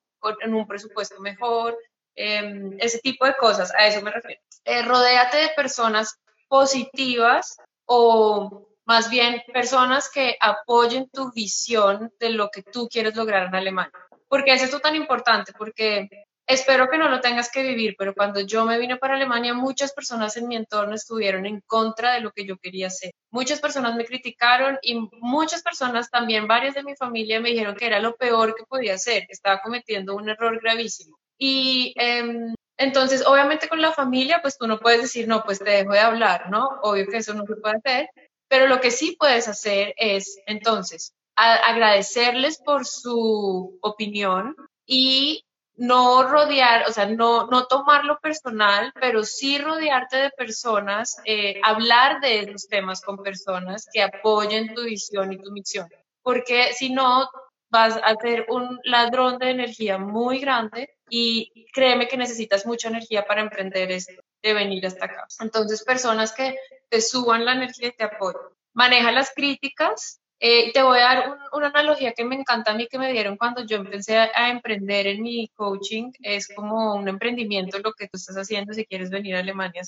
en un presupuesto mejor, em, ese tipo de cosas, a eso me refiero. Eh, rodéate de personas positivas o más bien personas que apoyen tu visión de lo que tú quieres lograr en Alemania. ¿Por qué es esto tan importante? Porque Espero que no lo tengas que vivir, pero cuando yo me vine para Alemania, muchas personas en mi entorno estuvieron en contra de lo que yo quería hacer. Muchas personas me criticaron y muchas personas, también varias de mi familia, me dijeron que era lo peor que podía hacer, que estaba cometiendo un error gravísimo. Y em, entonces, obviamente con la familia, pues tú no puedes decir, no, pues te dejo de hablar, ¿no? Obvio que eso no se puede hacer, pero lo que sí puedes hacer es, entonces, agradecerles por su opinión y no rodear, o sea, no, no tomarlo personal, pero sí rodearte de personas, eh, hablar de esos temas con personas que apoyen tu visión y tu misión, porque si no, vas a ser un ladrón de energía muy grande y créeme que necesitas mucha energía para emprender esto, de venir hasta acá. Entonces, personas que te suban la energía y te apoyen. Maneja las críticas, eh, te voy a dar una analogía que me encanta a mí que me dieron cuando yo empecé a, emprender en mi coaching. Es como un emprendimiento lo que tú estás haciendo si quieres venir a Alemania.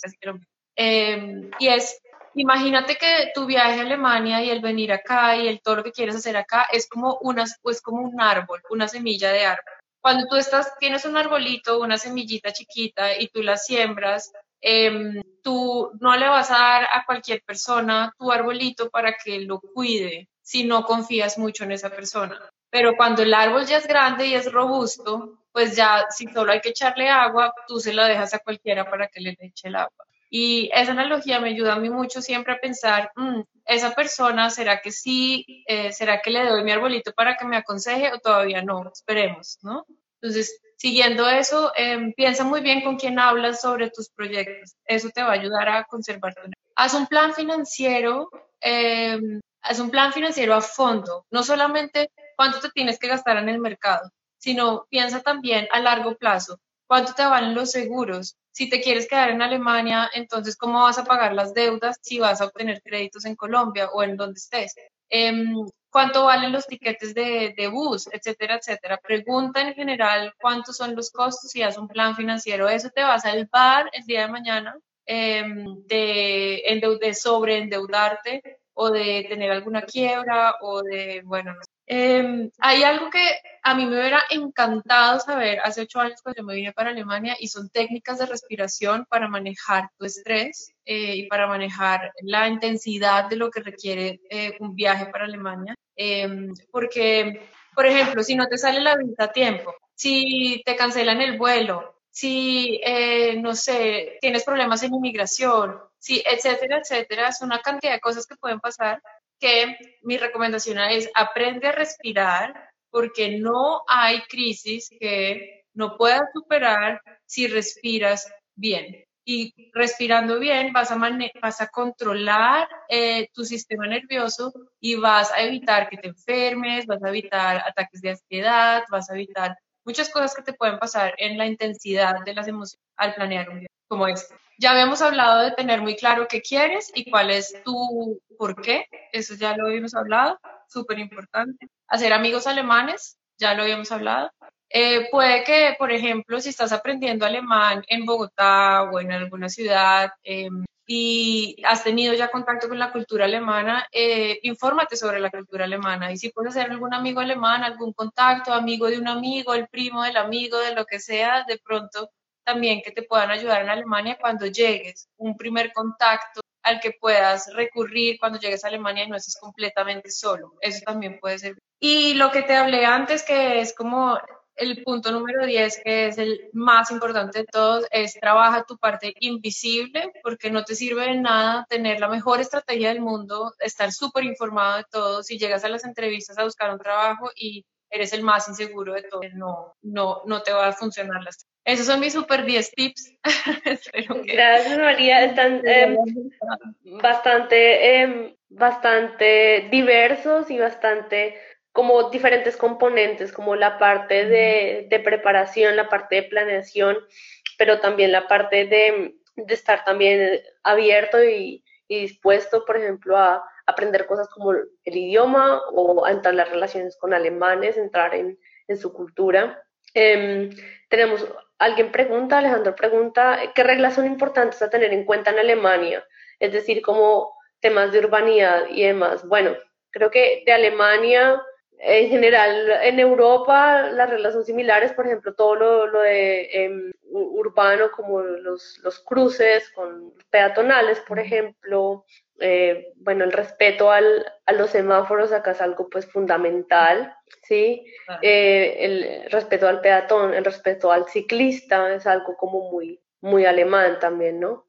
Eh, y es, imagínate que tu viaje a Alemania y el venir acá y el todo lo que quieres hacer acá es como, una, es como un árbol, una semilla de árbol. Cuando tú estás, tienes un arbolito, una semillita chiquita y tú la siembras, Em, tú no le vas a dar a cualquier persona tu arbolito para que lo cuide si no confías mucho en esa persona. Pero cuando el árbol ya es grande y es robusto, pues ya si solo hay que echarle agua, tú se lo dejas a cualquiera para que le eche el agua. Y esa analogía me ayuda a mí mucho siempre a pensar, mm, esa persona, ¿será que sí? Eh, ¿Será que le doy mi arbolito para que me aconseje o todavía no? Esperemos, ¿no? Entonces, siguiendo eso, em, piensa muy bien con quién hablas sobre tus proyectos. Eso te va a ayudar a conservar Haz un plan financiero, em, haz un plan financiero a fondo, no solamente cuánto te tienes que gastar en el mercado, sino piensa también a largo plazo, cuánto te valen los seguros. Si te quieres quedar en Alemania, entonces cómo vas a pagar las deudas si vas a obtener créditos en Colombia o en donde estés. Em, cuánto valen los tiquetes de, de, bus, etcétera, etcétera. Pregunta en general cuántos son los costos y haz un plan financiero. Eso te va a salvar el día de mañana em, de, de sobreendeudarte o de tener alguna quiebra o de, bueno, Em, hay algo que a mí me hubiera encantado saber hace ocho años cuando yo me vine para Alemania y son técnicas de respiración para manejar tu estrés eh, y para manejar la intensidad de lo que requiere eh, un viaje para Alemania. Em, porque, por ejemplo, si no te sale la visa a tiempo, si te cancelan el vuelo, si, eh, no sé, tienes problemas en inmigración, si, etcétera, etcétera, es una cantidad de cosas que pueden pasar que mi recomendación es aprende a respirar porque no hay crisis que no puedas superar si respiras bien. Y respirando bien vas a, vas a controlar eh, tu sistema nervioso y vas a evitar que te enfermes, vas a evitar ataques de ansiedad, vas a evitar muchas cosas que te pueden pasar en la intensidad de las emociones al planear un viaje como este. Ya habíamos hablado de tener muy claro qué quieres y cuál es tu por qué, eso ya lo habíamos hablado, súper importante. Hacer amigos alemanes, ya lo habíamos hablado. Eh, puede que, por ejemplo, si estás aprendiendo alemán en Bogotá o en alguna ciudad em, y has tenido ya contacto con la cultura alemana, eh, infórmate sobre la cultura alemana. Y si puedes hacer algún amigo alemán, algún contacto, amigo de un amigo, el primo del amigo, de lo que sea, de pronto también que te puedan ayudar en Alemania cuando llegues, un primer contacto al que puedas recurrir cuando llegues a Alemania y no estés completamente solo. Eso también puede ser. Y lo que te hablé antes, que es como el punto número 10, que es el más importante de todos, es trabaja tu parte invisible, porque no te sirve de nada tener la mejor estrategia del mundo, estar súper informado de todo. Si llegas a las entrevistas a buscar un trabajo y eres el más inseguro de todo, no, no, no te va a funcionar la esos son mis super 10 tips. Gracias, María. Están em, bastante, em, bastante diversos y bastante como diferentes componentes, como la parte de, preparación, la parte de planeación, pero también la parte de, estar también abierto y, dispuesto, por ejemplo, a aprender cosas como el idioma o entrar en las relaciones con alemanes, entrar en, su cultura. Em, tenemos alguien pregunta, Alejandro pregunta, ¿qué reglas son importantes a tener en cuenta en Alemania? Es decir, como temas de urbanidad y demás. Bueno, creo que de Alemania, en general, en Europa las reglas son similares, por ejemplo, todo lo, de em, urbano, como los, los cruces con peatonales, por ejemplo, eh, bueno, el respeto al, a los semáforos acá es algo pues fundamental, ¿sí? Eh, el respeto al peatón, el respeto al ciclista es algo como muy, muy alemán también, ¿no?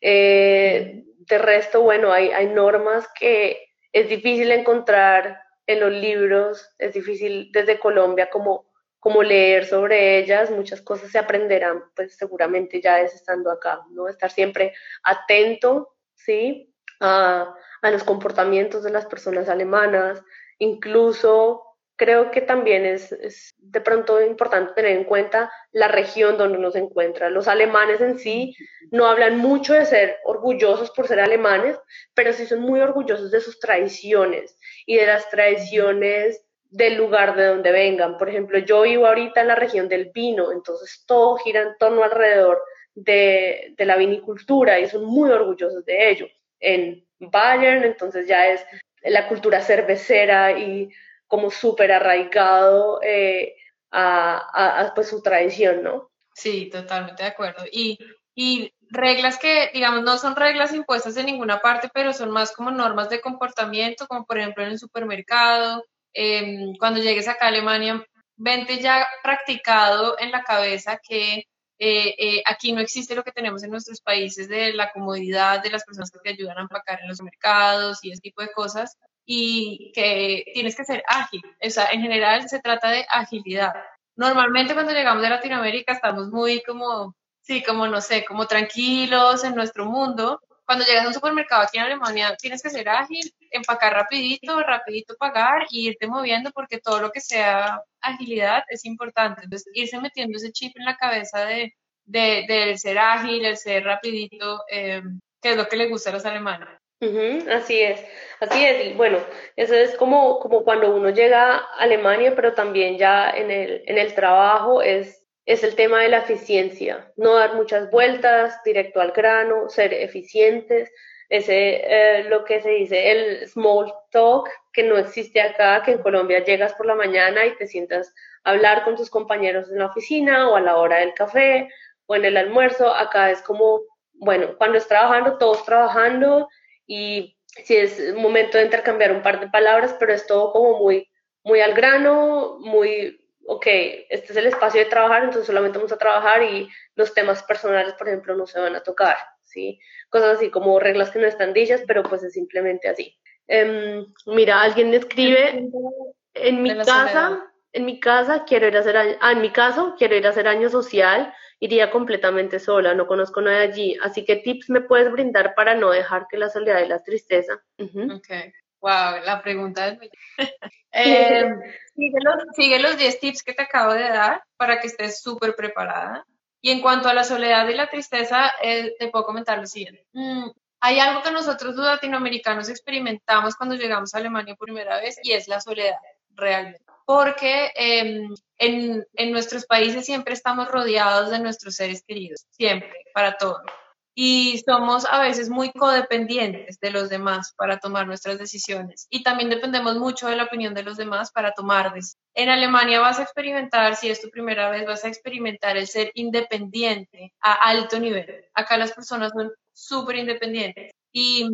Eh, de resto, bueno, hay, hay normas que es difícil encontrar en los libros, es difícil desde Colombia como, como leer sobre ellas, muchas cosas se aprenderán pues seguramente ya es estando acá, ¿no? Estar siempre atento, ¿sí? A, los comportamientos de las personas alemanas, incluso creo que también es, de pronto importante tener en cuenta la región donde uno se encuentra. Los alemanes en sí no hablan mucho de ser orgullosos por ser alemanes, pero sí son muy orgullosos de sus tradiciones y de las tradiciones del lugar de donde vengan. Por ejemplo, yo vivo ahorita en la región del vino, entonces todo gira en torno alrededor de, de la vinicultura y son muy orgullosos de ello en Bayern, entonces ya es la cultura cervecera y como súper arraigado eh, a, a, pues su tradición, ¿no? Sí, totalmente de acuerdo. Y, y reglas que, digamos, no son reglas impuestas en ninguna parte, pero son más como normas de comportamiento, como por ejemplo en el supermercado. Em, cuando llegues acá a Alemania, vente ya practicado en la cabeza que eh, eh, aquí no existe lo que tenemos en nuestros países de la comodidad de las personas que te ayudan a empacar en los mercados y ese tipo de cosas y que tienes que ser ágil. O sea, en general se trata de agilidad. Normalmente cuando llegamos de Latinoamérica estamos muy como, sí, como no sé, como tranquilos en nuestro mundo. Cuando llegas a un supermercado aquí en Alemania tienes que ser ágil, empacar rapidito, rapidito pagar y irte moviendo porque todo lo que sea agilidad es importante. Entonces, irse metiendo ese chip en la cabeza de, de, ser ágil, el ser rapidito, eh, que es lo que le gusta a los alemanes así es, así es. bueno, eso es como, como cuando uno llega a Alemania, pero también ya en el, en el trabajo es, es el tema de la eficiencia, no dar muchas vueltas, directo al grano, ser eficientes, ese eh, lo que se dice el small talk, que no existe acá, que en Colombia llegas por la mañana y te sientas a hablar con tus compañeros en la oficina o a la hora del café o en el almuerzo, acá es como, bueno, cuando es trabajando, todos trabajando, y si es momento de intercambiar un par de palabras, pero es todo como muy, muy al grano, muy, ok, este es el espacio de trabajar, entonces solamente vamos a trabajar y los temas personales, por ejemplo, no se van a tocar, ¿sí? Cosas así como reglas que no están dichas, pero pues es simplemente así. Em, mira, alguien me escribe, en mi casa, en mi casa quiero ir a hacer, ah, en mi caso quiero ir a hacer año social iría completamente sola, no conozco nada allí. Así que tips me puedes brindar para no dejar que la soledad y la tristeza. Ok, wow, la pregunta es muy... eh, sigue, los, 10 tips que te acabo de dar para que estés súper preparada. Y en cuanto a la soledad y la tristeza, eh, te puedo comentar lo siguiente. Mm, hay algo que nosotros los latinoamericanos experimentamos cuando llegamos a Alemania por primera vez y es la soledad, realmente porque em, en, en, nuestros países siempre estamos rodeados de nuestros seres queridos, siempre, para todo. Y somos a veces muy codependientes de los demás para tomar nuestras decisiones. Y también dependemos mucho de la opinión de los demás para tomar decisiones. En Alemania vas a experimentar, si es tu primera vez, vas a experimentar el ser independiente a alto nivel. Acá las personas son súper independientes. Y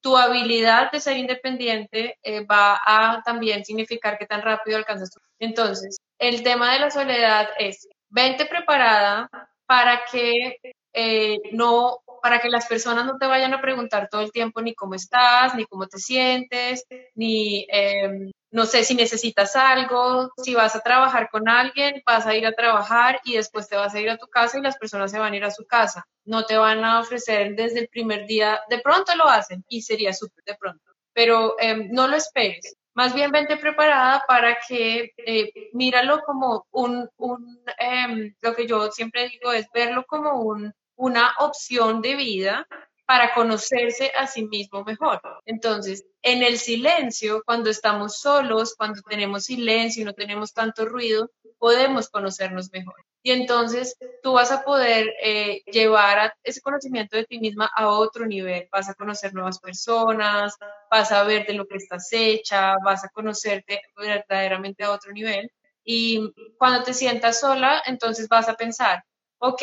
tu habilidad de ser independiente eh, va a también significar que tan rápido alcanzas tu... Entonces, el tema de la soledad es, vente preparada para que eh, no, para que las personas no te vayan a preguntar todo el tiempo ni cómo estás, ni cómo te sientes, ni em, no sé si necesitas algo, si vas a trabajar con alguien, vas a ir a trabajar y después te vas a ir a tu casa y las personas se van a ir a su casa. No te van a ofrecer desde el primer día, de pronto lo hacen y sería súper de pronto, pero em, no lo esperes. Más bien vente preparada para que eh, míralo como un, un em, lo que yo siempre digo es verlo como un, una opción de vida para conocerse a sí mismo mejor. Entonces, en el silencio, cuando estamos solos, cuando tenemos silencio y no tenemos tanto ruido, podemos conocernos mejor. Y entonces tú vas a poder eh, llevar ese conocimiento de ti misma a otro nivel. Vas a conocer nuevas personas, vas a ver de lo que estás hecha, vas a conocerte verdaderamente a otro nivel. Y cuando te sientas sola, entonces vas a pensar, ok,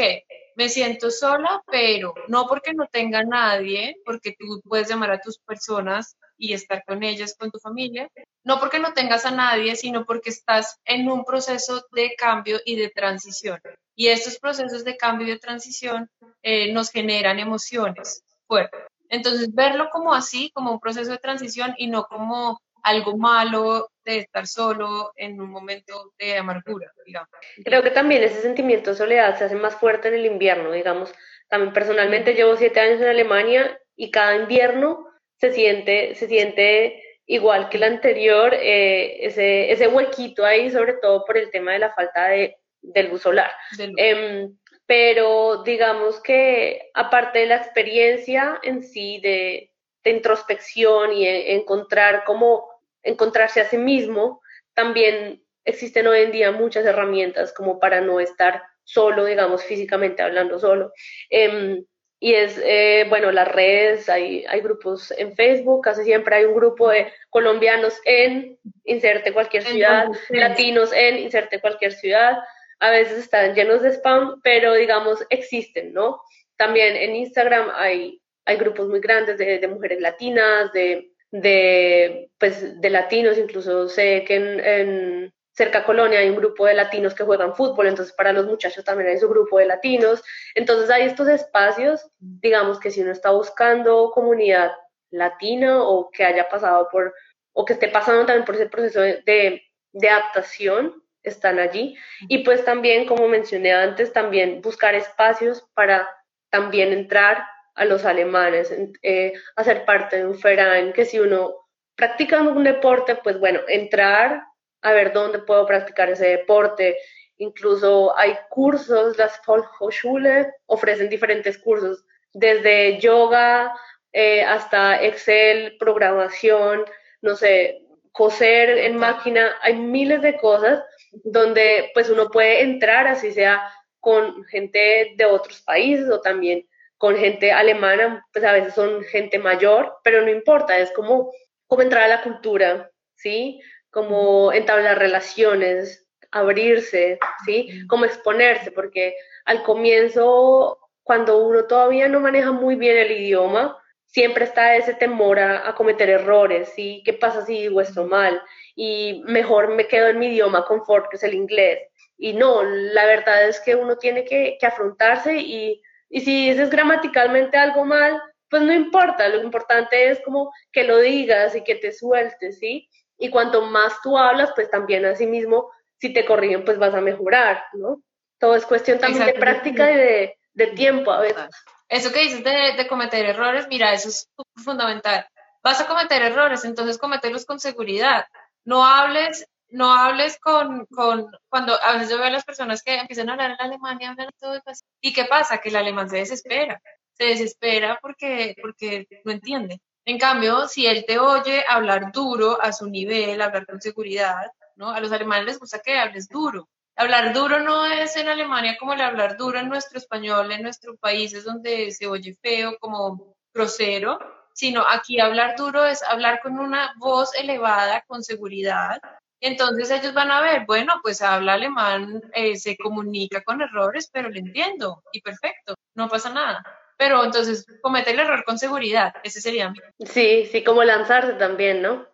me siento sola, pero no porque no tenga nadie, porque tú puedes llamar a tus personas y estar con ellas, con tu familia, no porque no tengas a nadie, sino porque estás en un proceso de cambio y de transición. Y estos procesos de cambio y de transición eh, nos generan emociones fuertes. Entonces, verlo como así, como un proceso de transición y no como algo malo de estar solo en un momento de amargura, digamos. Creo que también ese sentimiento de soledad se hace más fuerte en el invierno, digamos. También personalmente llevo siete años en Alemania y cada invierno se siente, se siente igual que el anterior, eh, ese, ese huequito ahí, sobre todo por el tema de la falta de, del luz solar. Em, pero digamos que aparte de la experiencia en sí de, de introspección y encontrar cómo encontrarse a sí mismo, también existen hoy en día muchas herramientas como para no estar solo, digamos, físicamente hablando solo. Em, y es, eh, bueno, las redes, hay, hay grupos en Facebook, casi siempre hay un grupo de colombianos en inserte cualquier ciudad, latinos en inserte cualquier ciudad, a veces están llenos de spam, pero digamos existen, ¿no? también en Instagram hay, hay grupos muy grandes de, mujeres latinas, de, de, pues, de latinos, incluso sé que en, cerca a Colonia hay un grupo de latinos que juegan fútbol, entonces para los muchachos también hay su grupo de latinos. Entonces hay estos espacios, digamos que si uno está buscando comunidad latina o que haya pasado por, o que esté pasando también por ese proceso de, de adaptación, están allí. Y pues también, como mencioné antes, también buscar espacios para también entrar a los alemanes, eh, hacer parte de un Verein, que si uno practica un deporte, pues bueno, entrar a ver dónde puedo practicar ese deporte. Incluso hay cursos, las Volkshochschule ofrecen diferentes cursos, desde yoga eh, hasta Excel, programación, no sé, coser en máquina, hay miles de cosas donde pues uno puede entrar, así sea con gente de otros países o también con gente alemana, pues a veces son gente mayor, pero no importa, es como, como entrar a la cultura, ¿sí? Como entablar relaciones, abrirse, ¿sí? Como exponerse, porque al comienzo, cuando uno todavía no maneja muy bien el idioma, siempre está ese temor a, cometer errores, ¿sí? ¿Qué pasa si digo esto mal? Y mejor me quedo en mi idioma confort, que es el inglés. Y no, la verdad es que uno tiene que, afrontarse y, y si dices gramaticalmente algo mal, pues no importa, lo importante es como que lo digas y que te sueltes, ¿sí? Y cuanto más tú hablas, pues también así mismo, si te corrigen, pues vas a mejorar, ¿no? Todo es cuestión también de práctica y de, de tiempo a veces. Eso que dices de, cometer errores, mira, eso es fundamental. Vas a cometer errores, entonces cometerlos con seguridad. No hables, no hables con, con, cuando a veces yo veo a las personas que empiezan a hablar en alemán y hablan todo así. ¿Y qué pasa? Que el alemán se desespera. Se desespera porque, porque no entiende. En cambio, si él te oye hablar duro a su nivel, hablar con seguridad, ¿no? A los alemanes les gusta que hables duro. Hablar duro no es en Alemania como el hablar duro en nuestro español, en nuestro país es donde se oye feo, como grosero, sino aquí hablar duro es hablar con una voz elevada, con seguridad. Entonces ellos van a ver, bueno, pues habla alemán, eh, se comunica con errores, pero le entiendo y perfecto, no pasa nada. Pero entonces comete el error con seguridad, ese sería. Sí, sí, como lanzarse también, ¿no?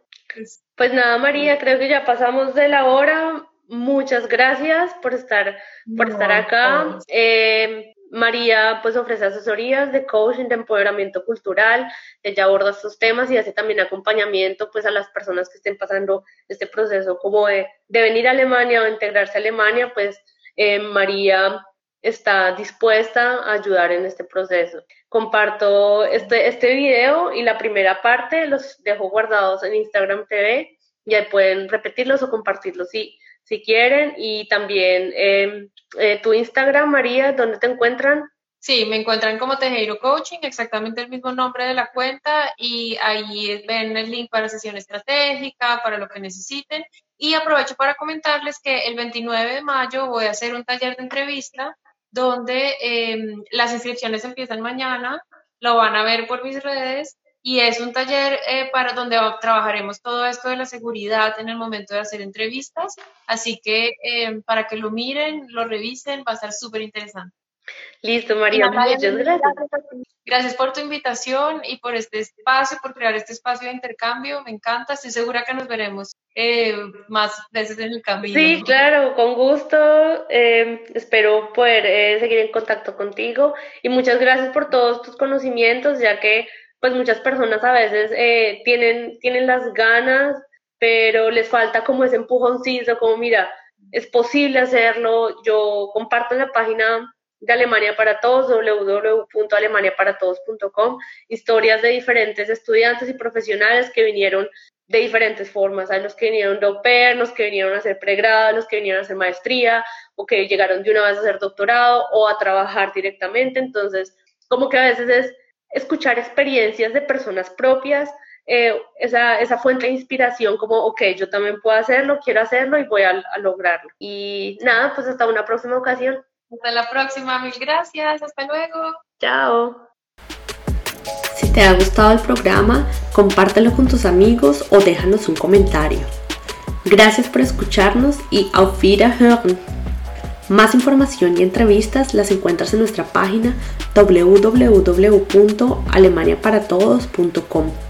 Pues nada, María, creo que ya pasamos de la hora muchas gracias por estar, por estar acá. Eh, María pues ofrece asesorías de coaching, de empoderamiento cultural, ella aborda estos temas y hace también acompañamiento pues a las personas que estén pasando este proceso como de, venir a Alemania o integrarse a Alemania, pues eh, María está dispuesta a ayudar en este proceso. Comparto este, este video y la primera parte los dejo guardados en Instagram TV y ahí pueden repetirlos o compartirlos si, si quieren. Y también em, eh, tu Instagram, María, ¿dónde te encuentran? Sí, me encuentran como Tejero Coaching, exactamente el mismo nombre de la cuenta y ahí ven el link para sesión estratégica, para lo que necesiten. Y aprovecho para comentarles que el 29 de mayo voy a hacer un taller de entrevista donde em, las inscripciones empiezan mañana, lo van a ver por mis redes y es un taller eh, para donde trabajaremos todo esto de la seguridad en el momento de hacer entrevistas. Así que em, para que lo miren, lo revisen, va a estar súper interesante. Listo, María, muchas gracias. Gracias por tu invitación y por este espacio, por crear este espacio de intercambio. Me encanta, estoy segura que nos veremos eh, más veces en el camino. Sí, claro, con gusto. Em, espero poder eh, seguir en contacto contigo y muchas gracias por todos tus conocimientos, ya que pues muchas personas a veces eh, tienen, tienen las ganas, pero les falta como ese empujoncito, como mira, es posible hacerlo. Yo comparto en la página de Alemania para Todos, www.alemaniaparatodos.com, historias de diferentes estudiantes y profesionales que vinieron de diferentes formas. Hay los que vinieron de au los que vinieron a hacer pregrado, los que vinieron a hacer maestría, o que llegaron de una vez a hacer doctorado o a trabajar directamente. Entonces, como que a veces es escuchar experiencias de personas propias, eh, esa, esa, fuente de inspiración como, ok, yo también puedo hacerlo, quiero hacerlo y voy a, a, lograrlo. Y nada, pues hasta una próxima ocasión. Hasta la próxima, mil gracias, hasta luego. Chao. Si te ha gustado el programa, compártelo con tus amigos o déjanos un comentario. Gracias por escucharnos y auf Wiederhören. Más información y entrevistas las encuentras en nuestra página www.alemaniaparatodos.com.